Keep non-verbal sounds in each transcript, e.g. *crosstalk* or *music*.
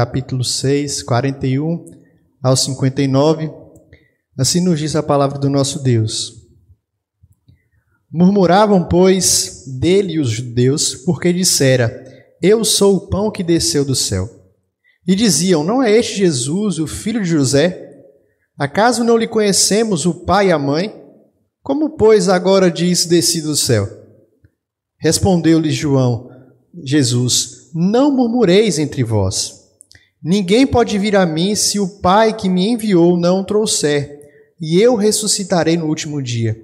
Capítulo 6, 41 ao 59. Assim nos diz a palavra do nosso Deus. Murmuravam, pois, dele os judeus, porque dissera: Eu sou o pão que desceu do céu. E diziam: Não é este Jesus, o filho de José? Acaso não lhe conhecemos o pai e a mãe? Como, pois, agora diz: Desci do céu? Respondeu-lhe João, Jesus: Não murmureis entre vós. Ninguém pode vir a mim se o Pai que me enviou não o trouxer, e eu ressuscitarei no último dia.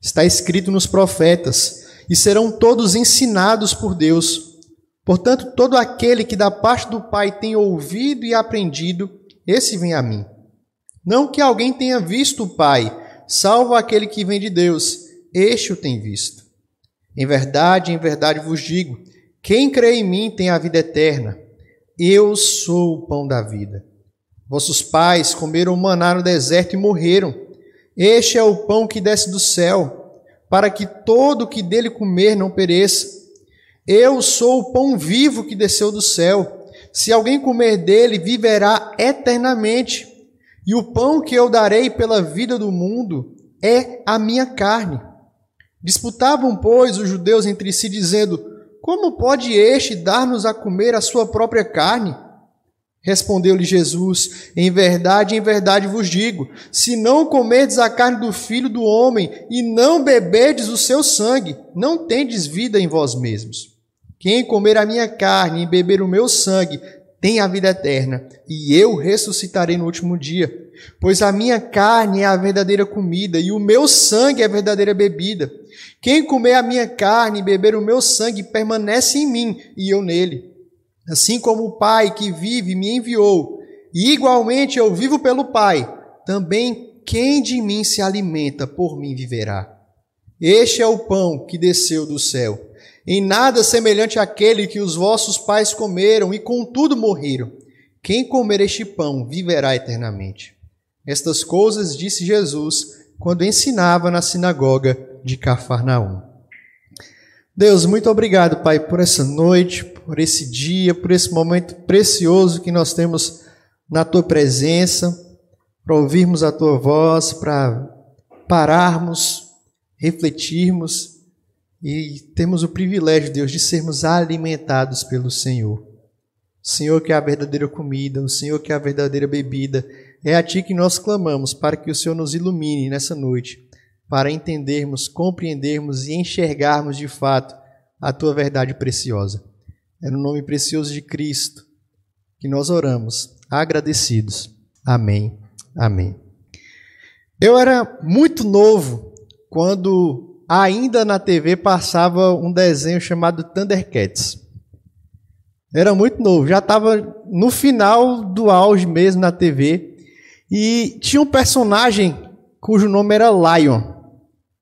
Está escrito nos profetas, e serão todos ensinados por Deus. Portanto, todo aquele que da parte do Pai tem ouvido e aprendido, esse vem a mim. Não que alguém tenha visto o Pai, salvo aquele que vem de Deus, este o tem visto. Em verdade, em verdade vos digo: quem crê em mim tem a vida eterna. Eu sou o pão da vida. Vossos pais comeram maná no deserto e morreram. Este é o pão que desce do céu, para que todo que dele comer não pereça. Eu sou o pão vivo que desceu do céu. Se alguém comer dele, viverá eternamente. E o pão que eu darei pela vida do mundo é a minha carne. Disputavam, pois, os judeus entre si, dizendo: como pode este dar-nos a comer a sua própria carne? Respondeu-lhe Jesus: Em verdade, em verdade vos digo: se não comerdes a carne do filho do homem e não beberdes o seu sangue, não tendes vida em vós mesmos. Quem comer a minha carne e beber o meu sangue tem a vida eterna, e eu ressuscitarei no último dia. Pois a minha carne é a verdadeira comida e o meu sangue é a verdadeira bebida. Quem comer a minha carne e beber o meu sangue permanece em mim e eu nele. Assim como o Pai que vive me enviou, e igualmente eu vivo pelo Pai, também quem de mim se alimenta por mim viverá. Este é o pão que desceu do céu. Em nada semelhante àquele que os vossos pais comeram e contudo morreram. Quem comer este pão viverá eternamente. Estas coisas disse Jesus quando ensinava na sinagoga de Cafarnaum. Deus, muito obrigado, Pai, por essa noite, por esse dia, por esse momento precioso que nós temos na tua presença, para ouvirmos a tua voz, para pararmos, refletirmos e temos o privilégio, Deus, de sermos alimentados pelo Senhor. O Senhor que é a verdadeira comida, o Senhor que é a verdadeira bebida, é a Ti que nós clamamos para que o Senhor nos ilumine nessa noite, para entendermos, compreendermos e enxergarmos de fato a Tua verdade preciosa. É no nome precioso de Cristo que nós oramos, agradecidos. Amém. Amém. Eu era muito novo quando ainda na TV passava um desenho chamado Thundercats. Era muito novo, já estava no final do auge mesmo na TV. E tinha um personagem cujo nome era Lion,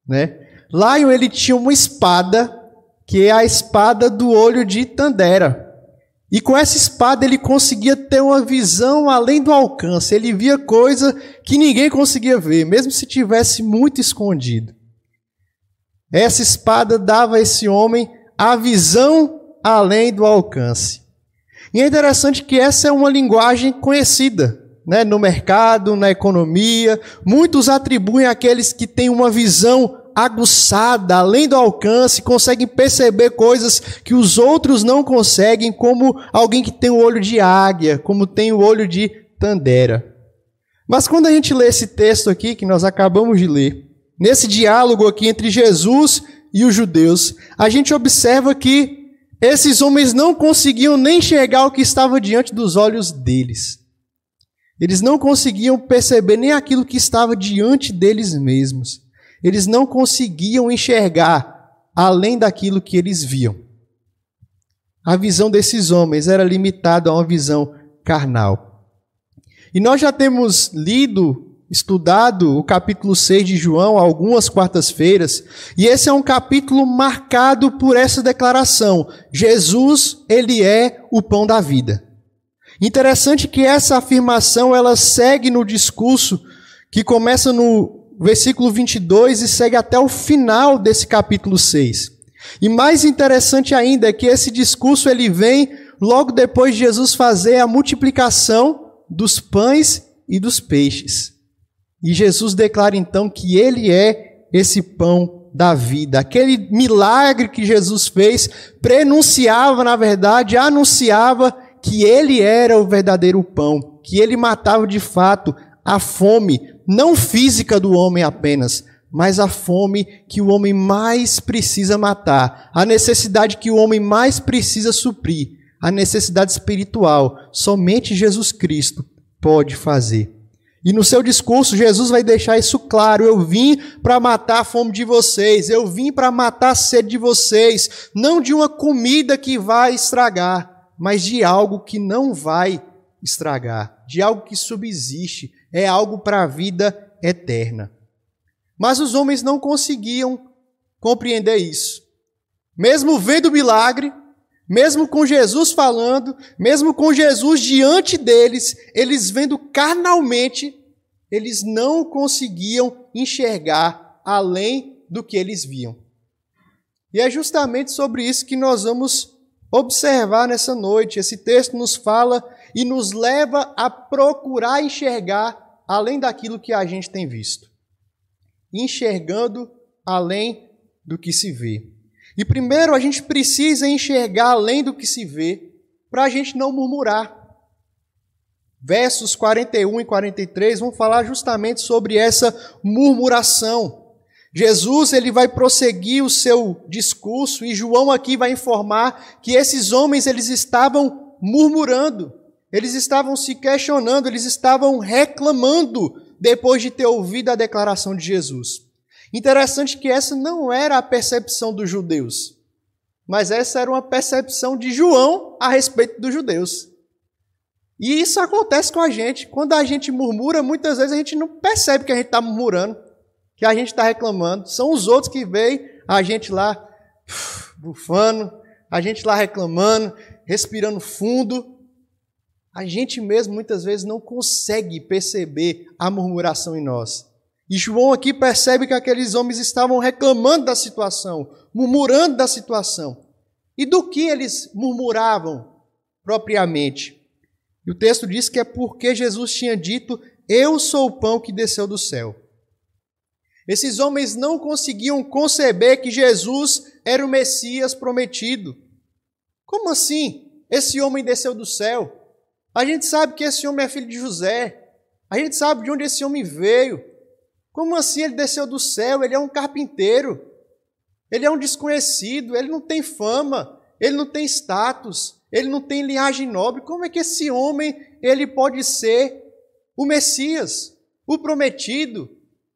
né? Lion ele tinha uma espada que é a espada do olho de Tandera. E com essa espada ele conseguia ter uma visão além do alcance. Ele via coisa que ninguém conseguia ver, mesmo se tivesse muito escondido. Essa espada dava a esse homem a visão além do alcance. E é interessante que essa é uma linguagem conhecida né, no mercado, na economia. Muitos atribuem aqueles que têm uma visão aguçada, além do alcance, conseguem perceber coisas que os outros não conseguem, como alguém que tem o olho de águia, como tem o olho de tandera. Mas quando a gente lê esse texto aqui, que nós acabamos de ler, nesse diálogo aqui entre Jesus e os judeus, a gente observa que esses homens não conseguiam nem enxergar o que estava diante dos olhos deles. Eles não conseguiam perceber nem aquilo que estava diante deles mesmos. Eles não conseguiam enxergar além daquilo que eles viam. A visão desses homens era limitada a uma visão carnal. E nós já temos lido, estudado o capítulo 6 de João algumas quartas-feiras, e esse é um capítulo marcado por essa declaração: Jesus, ele é o pão da vida. Interessante que essa afirmação ela segue no discurso que começa no versículo 22 e segue até o final desse capítulo 6. E mais interessante ainda é que esse discurso ele vem logo depois de Jesus fazer a multiplicação dos pães e dos peixes. E Jesus declara então que ele é esse pão da vida. Aquele milagre que Jesus fez prenunciava, na verdade, anunciava que ele era o verdadeiro pão, que ele matava de fato a fome, não física do homem apenas, mas a fome que o homem mais precisa matar, a necessidade que o homem mais precisa suprir, a necessidade espiritual. Somente Jesus Cristo pode fazer. E no seu discurso, Jesus vai deixar isso claro. Eu vim para matar a fome de vocês, eu vim para matar a sede de vocês, não de uma comida que vai estragar, mas de algo que não vai estragar, de algo que subsiste, é algo para a vida eterna. Mas os homens não conseguiam compreender isso. Mesmo vendo o milagre, mesmo com Jesus falando, mesmo com Jesus diante deles, eles vendo carnalmente, eles não conseguiam enxergar além do que eles viam. E é justamente sobre isso que nós vamos observar nessa noite. Esse texto nos fala e nos leva a procurar enxergar além daquilo que a gente tem visto. Enxergando além do que se vê. E primeiro a gente precisa enxergar além do que se vê, para a gente não murmurar. Versos 41 e 43 vão falar justamente sobre essa murmuração. Jesus ele vai prosseguir o seu discurso e João aqui vai informar que esses homens eles estavam murmurando, eles estavam se questionando, eles estavam reclamando depois de ter ouvido a declaração de Jesus. Interessante que essa não era a percepção dos judeus, mas essa era uma percepção de João a respeito dos judeus. E isso acontece com a gente. Quando a gente murmura, muitas vezes a gente não percebe que a gente está murmurando, que a gente está reclamando. São os outros que veem a gente lá bufando, a gente lá reclamando, respirando fundo. A gente mesmo muitas vezes não consegue perceber a murmuração em nós. E João aqui percebe que aqueles homens estavam reclamando da situação, murmurando da situação. E do que eles murmuravam propriamente? E o texto diz que é porque Jesus tinha dito: Eu sou o pão que desceu do céu. Esses homens não conseguiam conceber que Jesus era o Messias prometido. Como assim? Esse homem desceu do céu. A gente sabe que esse homem é filho de José. A gente sabe de onde esse homem veio. Como assim ele desceu do céu? Ele é um carpinteiro. Ele é um desconhecido, ele não tem fama, ele não tem status, ele não tem linhagem nobre. Como é que esse homem ele pode ser o Messias, o prometido?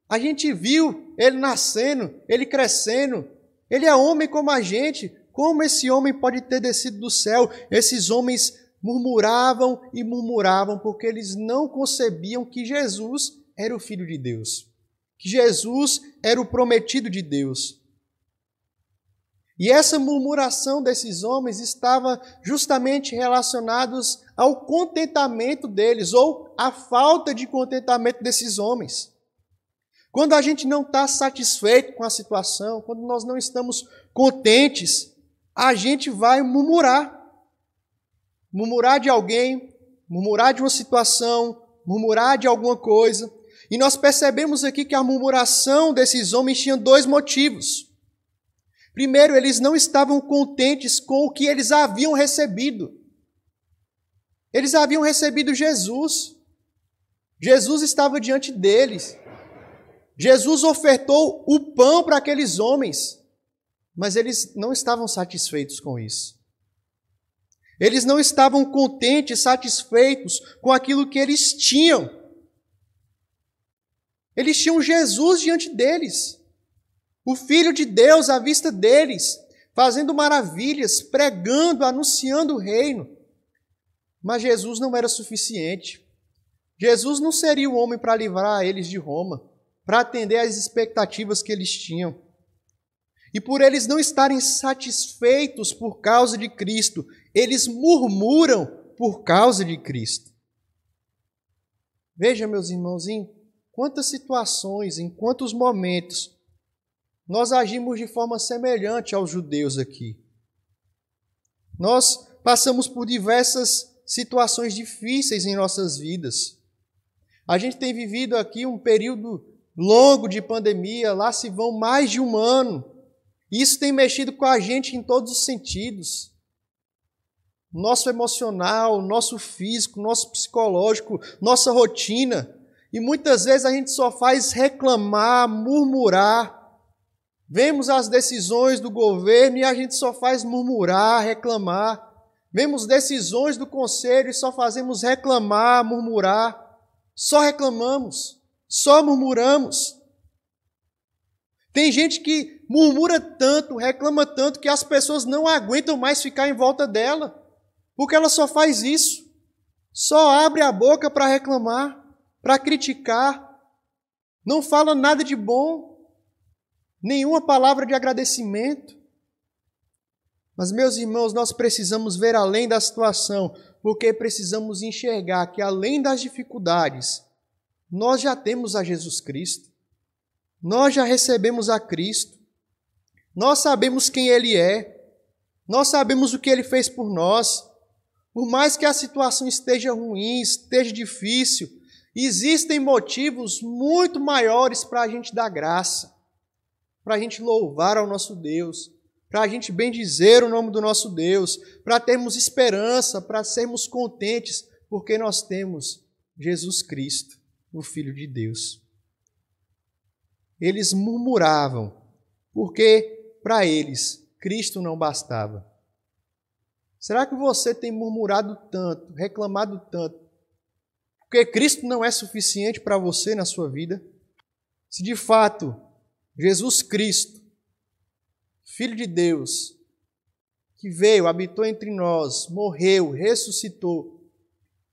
A gente viu ele nascendo, ele crescendo. Ele é homem como a gente. Como esse homem pode ter descido do céu? Esses homens murmuravam e murmuravam porque eles não concebiam que Jesus era o filho de Deus que Jesus era o prometido de Deus. E essa murmuração desses homens estava justamente relacionados ao contentamento deles ou à falta de contentamento desses homens. Quando a gente não está satisfeito com a situação, quando nós não estamos contentes, a gente vai murmurar. Murmurar de alguém, murmurar de uma situação, murmurar de alguma coisa. E nós percebemos aqui que a murmuração desses homens tinha dois motivos. Primeiro, eles não estavam contentes com o que eles haviam recebido. Eles haviam recebido Jesus. Jesus estava diante deles. Jesus ofertou o pão para aqueles homens, mas eles não estavam satisfeitos com isso. Eles não estavam contentes, satisfeitos com aquilo que eles tinham. Eles tinham Jesus diante deles, o Filho de Deus à vista deles, fazendo maravilhas, pregando, anunciando o reino. Mas Jesus não era suficiente. Jesus não seria o homem para livrar eles de Roma, para atender às expectativas que eles tinham. E por eles não estarem satisfeitos por causa de Cristo, eles murmuram por causa de Cristo. Veja, meus irmãozinhos, quantas situações, em quantos momentos nós agimos de forma semelhante aos judeus aqui. Nós passamos por diversas situações difíceis em nossas vidas. A gente tem vivido aqui um período longo de pandemia, lá se vão mais de um ano. Isso tem mexido com a gente em todos os sentidos. Nosso emocional, nosso físico, nosso psicológico, nossa rotina. E muitas vezes a gente só faz reclamar, murmurar. Vemos as decisões do governo e a gente só faz murmurar, reclamar. Vemos decisões do conselho e só fazemos reclamar, murmurar. Só reclamamos, só murmuramos. Tem gente que murmura tanto, reclama tanto, que as pessoas não aguentam mais ficar em volta dela, porque ela só faz isso. Só abre a boca para reclamar, para criticar, não fala nada de bom, nenhuma palavra de agradecimento. Mas, meus irmãos, nós precisamos ver além da situação, porque precisamos enxergar que, além das dificuldades, nós já temos a Jesus Cristo, nós já recebemos a Cristo, nós sabemos quem Ele é, nós sabemos o que Ele fez por nós. Por mais que a situação esteja ruim, esteja difícil, existem motivos muito maiores para a gente dar graça, para a gente louvar ao nosso Deus para a gente bendizer o nome do nosso Deus, para termos esperança, para sermos contentes, porque nós temos Jesus Cristo, o Filho de Deus. Eles murmuravam, porque para eles Cristo não bastava. Será que você tem murmurado tanto, reclamado tanto, porque Cristo não é suficiente para você na sua vida? Se de fato Jesus Cristo Filho de Deus, que veio, habitou entre nós, morreu, ressuscitou.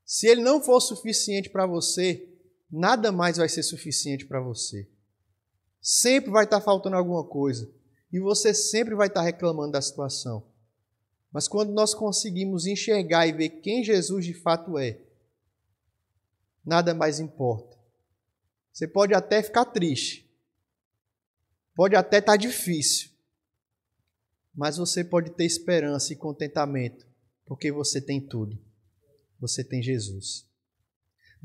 Se ele não for suficiente para você, nada mais vai ser suficiente para você. Sempre vai estar faltando alguma coisa. E você sempre vai estar reclamando da situação. Mas quando nós conseguimos enxergar e ver quem Jesus de fato é, nada mais importa. Você pode até ficar triste. Pode até estar difícil mas você pode ter esperança e contentamento, porque você tem tudo. Você tem Jesus.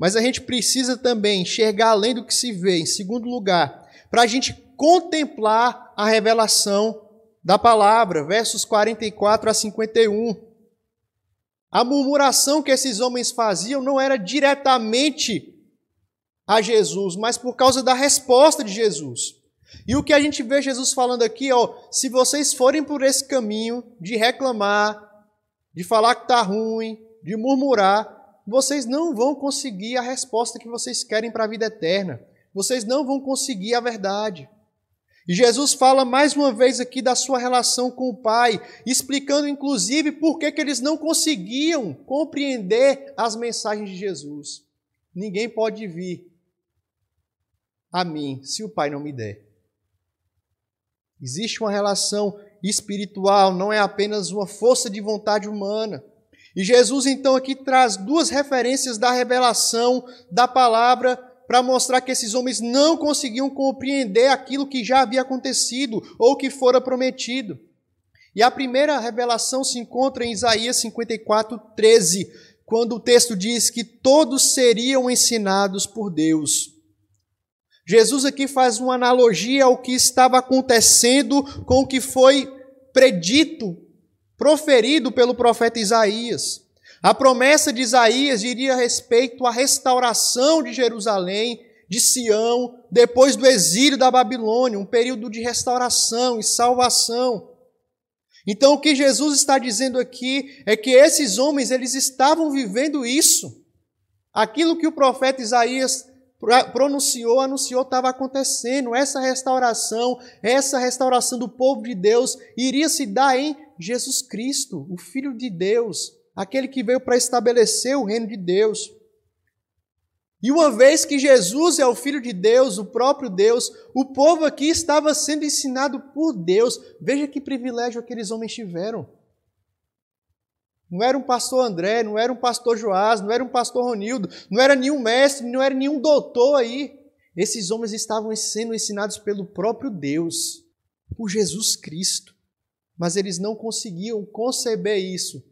Mas a gente precisa também enxergar além do que se vê, em segundo lugar, para a gente contemplar a revelação da palavra, versos 44 a 51. A murmuração que esses homens faziam não era diretamente a Jesus, mas por causa da resposta de Jesus. E o que a gente vê Jesus falando aqui, ó, se vocês forem por esse caminho de reclamar, de falar que está ruim, de murmurar, vocês não vão conseguir a resposta que vocês querem para a vida eterna. Vocês não vão conseguir a verdade. E Jesus fala mais uma vez aqui da sua relação com o Pai, explicando inclusive por que, que eles não conseguiam compreender as mensagens de Jesus. Ninguém pode vir a mim se o Pai não me der. Existe uma relação espiritual, não é apenas uma força de vontade humana. E Jesus então aqui traz duas referências da revelação da palavra para mostrar que esses homens não conseguiam compreender aquilo que já havia acontecido ou que fora prometido. E a primeira revelação se encontra em Isaías 54, 13, quando o texto diz que todos seriam ensinados por Deus. Jesus aqui faz uma analogia ao que estava acontecendo com o que foi predito, proferido pelo profeta Isaías. A promessa de Isaías diria respeito à restauração de Jerusalém, de Sião, depois do exílio da Babilônia, um período de restauração e salvação. Então o que Jesus está dizendo aqui é que esses homens eles estavam vivendo isso. Aquilo que o profeta Isaías pronunciou, anunciou, estava acontecendo. Essa restauração, essa restauração do povo de Deus iria se dar em Jesus Cristo, o Filho de Deus, aquele que veio para estabelecer o reino de Deus. E uma vez que Jesus é o Filho de Deus, o próprio Deus, o povo aqui estava sendo ensinado por Deus. Veja que privilégio aqueles homens tiveram. Não era um pastor André, não era um pastor Joás, não era um pastor Ronildo, não era nenhum mestre, não era nenhum doutor aí. Esses homens estavam sendo ensinados pelo próprio Deus, por Jesus Cristo. Mas eles não conseguiam conceber isso,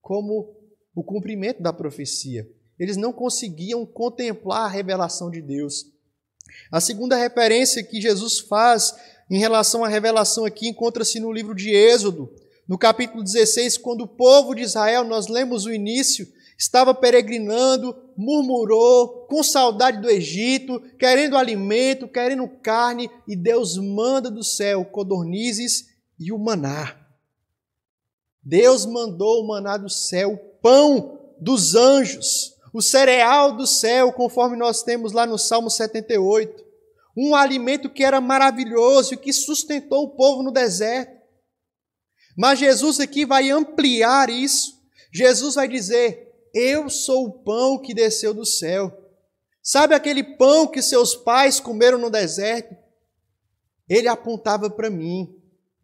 como o cumprimento da profecia. Eles não conseguiam contemplar a revelação de Deus. A segunda referência que Jesus faz em relação à revelação aqui encontra-se no livro de Êxodo, no capítulo 16, quando o povo de Israel, nós lemos o início, estava peregrinando, murmurou, com saudade do Egito, querendo alimento, querendo carne, e Deus manda do céu codornizes e o maná. Deus mandou o maná do céu, o pão dos anjos, o cereal do céu, conforme nós temos lá no Salmo 78. Um alimento que era maravilhoso e que sustentou o povo no deserto. Mas Jesus aqui vai ampliar isso. Jesus vai dizer: eu sou o pão que desceu do céu. Sabe aquele pão que seus pais comeram no deserto? Ele apontava para mim.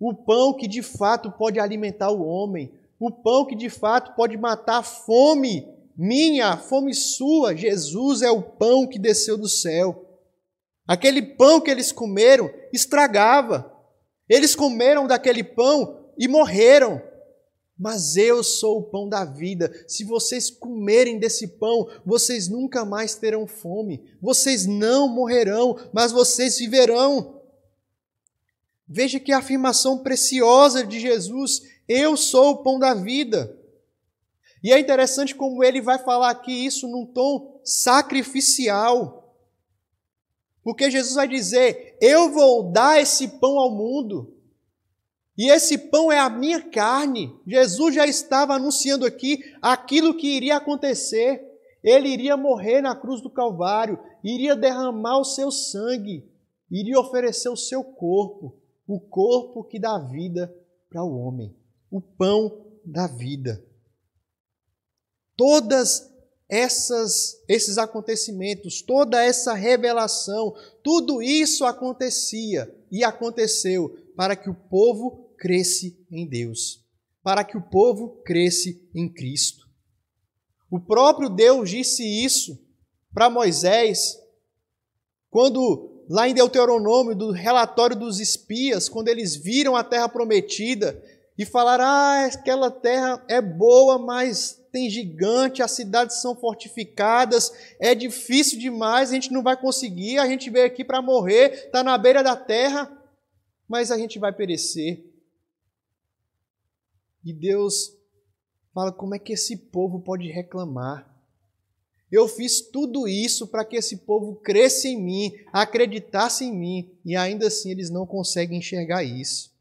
O pão que de fato pode alimentar o homem. O pão que de fato pode matar a fome minha, a fome sua. Jesus é o pão que desceu do céu. Aquele pão que eles comeram estragava. Eles comeram daquele pão e morreram. Mas eu sou o pão da vida. Se vocês comerem desse pão, vocês nunca mais terão fome. Vocês não morrerão, mas vocês viverão. Veja que afirmação preciosa de Jesus: Eu sou o pão da vida. E é interessante como ele vai falar aqui isso num tom sacrificial. Porque Jesus vai dizer: Eu vou dar esse pão ao mundo. E esse pão é a minha carne. Jesus já estava anunciando aqui aquilo que iria acontecer. Ele iria morrer na cruz do Calvário, iria derramar o seu sangue, iria oferecer o seu corpo, o corpo que dá vida para o homem, o pão da vida. Todas essas esses acontecimentos, toda essa revelação, tudo isso acontecia e aconteceu para que o povo cresce em Deus, para que o povo cresce em Cristo. O próprio Deus disse isso para Moisés, quando lá em Deuteronômio, do relatório dos espias, quando eles viram a terra prometida e falaram: Ah, aquela terra é boa, mas tem gigante, as cidades são fortificadas, é difícil demais, a gente não vai conseguir, a gente veio aqui para morrer, está na beira da terra, mas a gente vai perecer. E Deus fala: como é que esse povo pode reclamar? Eu fiz tudo isso para que esse povo cresça em mim, acreditasse em mim, e ainda assim eles não conseguem enxergar isso.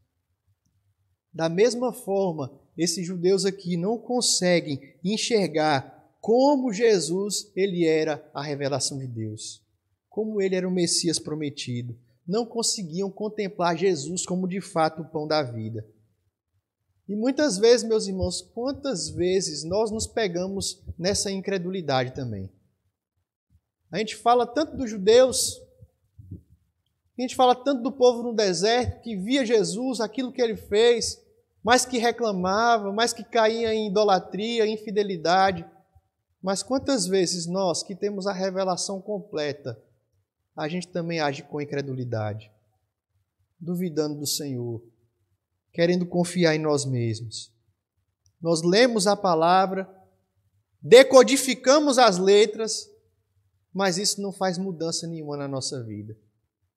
Da mesma forma, esses judeus aqui não conseguem enxergar como Jesus ele era a revelação de Deus, como ele era o Messias prometido. Não conseguiam contemplar Jesus como de fato o pão da vida. E muitas vezes, meus irmãos, quantas vezes nós nos pegamos nessa incredulidade também? A gente fala tanto dos judeus, a gente fala tanto do povo no deserto que via Jesus, aquilo que ele fez, mas que reclamava, mas que caía em idolatria, infidelidade. Mas quantas vezes nós, que temos a revelação completa, a gente também age com incredulidade, duvidando do Senhor, querendo confiar em nós mesmos. Nós lemos a palavra, decodificamos as letras, mas isso não faz mudança nenhuma na nossa vida.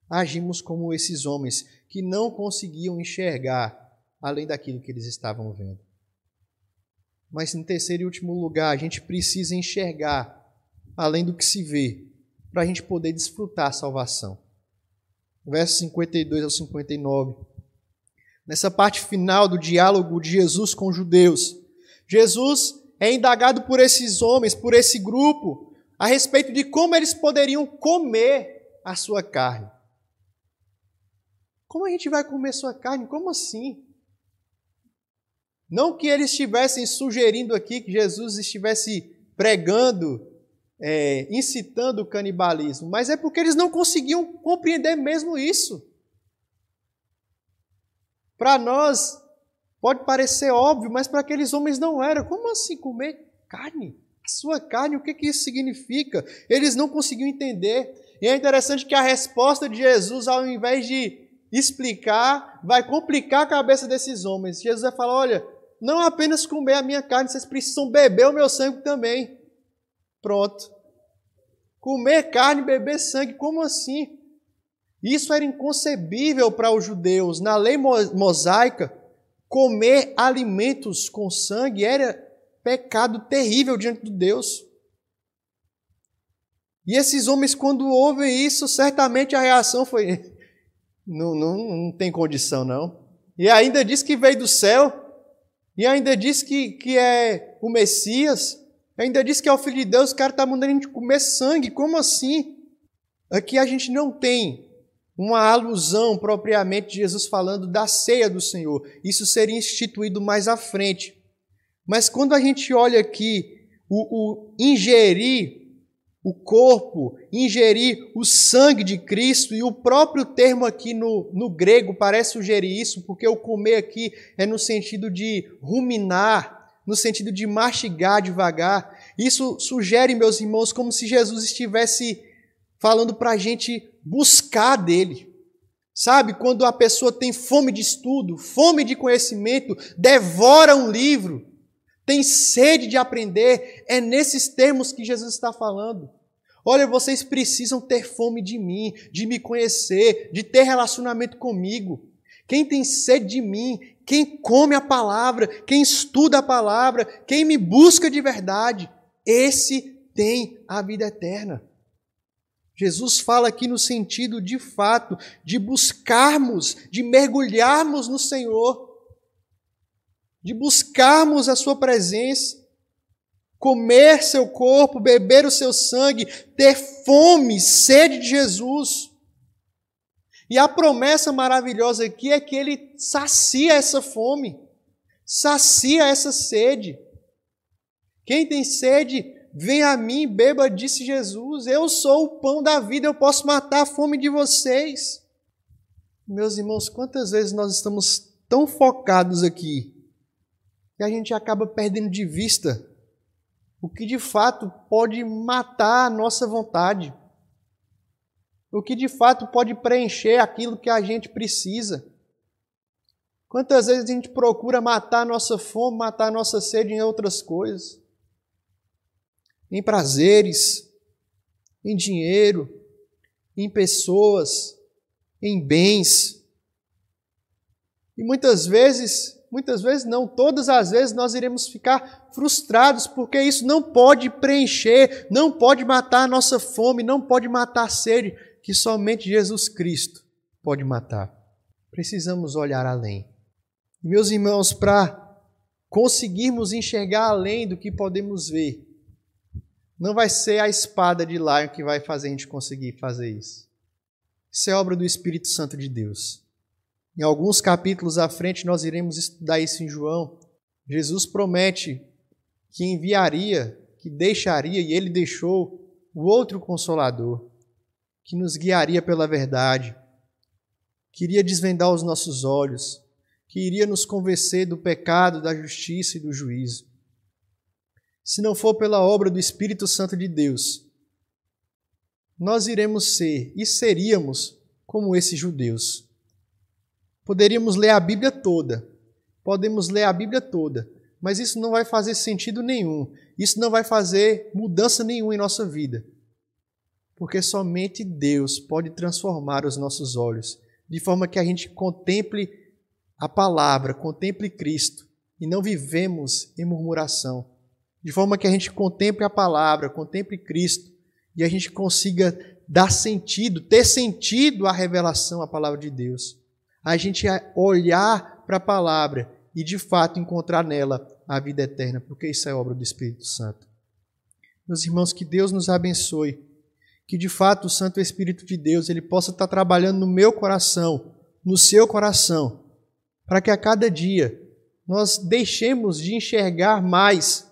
Agimos como esses homens que não conseguiam enxergar além daquilo que eles estavam vendo. Mas em terceiro e último lugar, a gente precisa enxergar além do que se vê, para a gente poder desfrutar a salvação. Versos 52 ao 59 nessa parte final do diálogo de Jesus com os judeus. Jesus é indagado por esses homens, por esse grupo, a respeito de como eles poderiam comer a sua carne. Como a gente vai comer sua carne? Como assim? Não que eles estivessem sugerindo aqui que Jesus estivesse pregando, é, incitando o canibalismo, mas é porque eles não conseguiam compreender mesmo isso. Para nós pode parecer óbvio, mas para aqueles homens não era. Como assim comer carne? A sua carne, o que, que isso significa? Eles não conseguiam entender. E é interessante que a resposta de Jesus, ao invés de explicar, vai complicar a cabeça desses homens. Jesus vai falar: olha, não apenas comer a minha carne, vocês precisam beber o meu sangue também. Pronto. Comer carne, beber sangue, como assim? Isso era inconcebível para os judeus. Na lei mosaica, comer alimentos com sangue era pecado terrível diante de Deus. E esses homens, quando ouvem isso, certamente a reação foi: *laughs* não, não, não tem condição, não. E ainda diz que veio do céu, e ainda diz que, que é o Messias, ainda diz que é o Filho de Deus, o cara está mandando a gente comer sangue, como assim? Aqui a gente não tem uma alusão propriamente de Jesus falando da ceia do Senhor. Isso seria instituído mais à frente. Mas quando a gente olha aqui o, o ingerir o corpo, ingerir o sangue de Cristo, e o próprio termo aqui no, no grego parece sugerir isso, porque o comer aqui é no sentido de ruminar, no sentido de mastigar devagar. Isso sugere, meus irmãos, como se Jesus estivesse falando para a gente buscar dele. Sabe, quando a pessoa tem fome de estudo, fome de conhecimento, devora um livro, tem sede de aprender, é nesses termos que Jesus está falando. Olha, vocês precisam ter fome de mim, de me conhecer, de ter relacionamento comigo. Quem tem sede de mim, quem come a palavra, quem estuda a palavra, quem me busca de verdade, esse tem a vida eterna. Jesus fala aqui no sentido de fato de buscarmos, de mergulharmos no Senhor, de buscarmos a Sua presença, comer seu corpo, beber o seu sangue, ter fome, sede de Jesus. E a promessa maravilhosa aqui é que Ele sacia essa fome, sacia essa sede. Quem tem sede, Vem a mim, beba, disse Jesus. Eu sou o pão da vida, eu posso matar a fome de vocês. Meus irmãos, quantas vezes nós estamos tão focados aqui que a gente acaba perdendo de vista o que de fato pode matar a nossa vontade, o que de fato pode preencher aquilo que a gente precisa. Quantas vezes a gente procura matar a nossa fome, matar a nossa sede em outras coisas? Em prazeres, em dinheiro, em pessoas, em bens. E muitas vezes, muitas vezes não, todas as vezes nós iremos ficar frustrados porque isso não pode preencher, não pode matar a nossa fome, não pode matar a sede que somente Jesus Cristo pode matar. Precisamos olhar além. Meus irmãos, para conseguirmos enxergar além do que podemos ver, não vai ser a espada de Lion que vai fazer a gente conseguir fazer isso. Isso é obra do Espírito Santo de Deus. Em alguns capítulos à frente, nós iremos estudar isso em João. Jesus promete que enviaria, que deixaria, e ele deixou, o outro consolador, que nos guiaria pela verdade, que iria desvendar os nossos olhos, que iria nos convencer do pecado, da justiça e do juízo se não for pela obra do Espírito Santo de Deus, nós iremos ser e seríamos como esses judeus. Poderíamos ler a Bíblia toda, podemos ler a Bíblia toda, mas isso não vai fazer sentido nenhum, isso não vai fazer mudança nenhuma em nossa vida. Porque somente Deus pode transformar os nossos olhos, de forma que a gente contemple a palavra, contemple Cristo e não vivemos em murmuração de forma que a gente contemple a palavra, contemple Cristo e a gente consiga dar sentido, ter sentido à revelação, à palavra de Deus. A gente olhar para a palavra e de fato encontrar nela a vida eterna, porque isso é obra do Espírito Santo. Meus irmãos, que Deus nos abençoe, que de fato o Santo Espírito de Deus ele possa estar trabalhando no meu coração, no seu coração, para que a cada dia nós deixemos de enxergar mais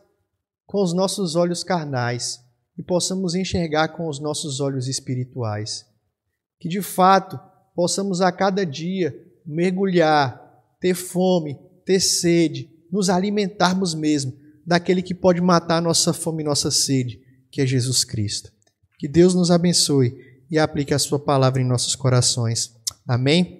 com os nossos olhos carnais e possamos enxergar com os nossos olhos espirituais. Que de fato possamos a cada dia mergulhar, ter fome, ter sede, nos alimentarmos mesmo daquele que pode matar nossa fome e nossa sede, que é Jesus Cristo. Que Deus nos abençoe e aplique a Sua palavra em nossos corações. Amém?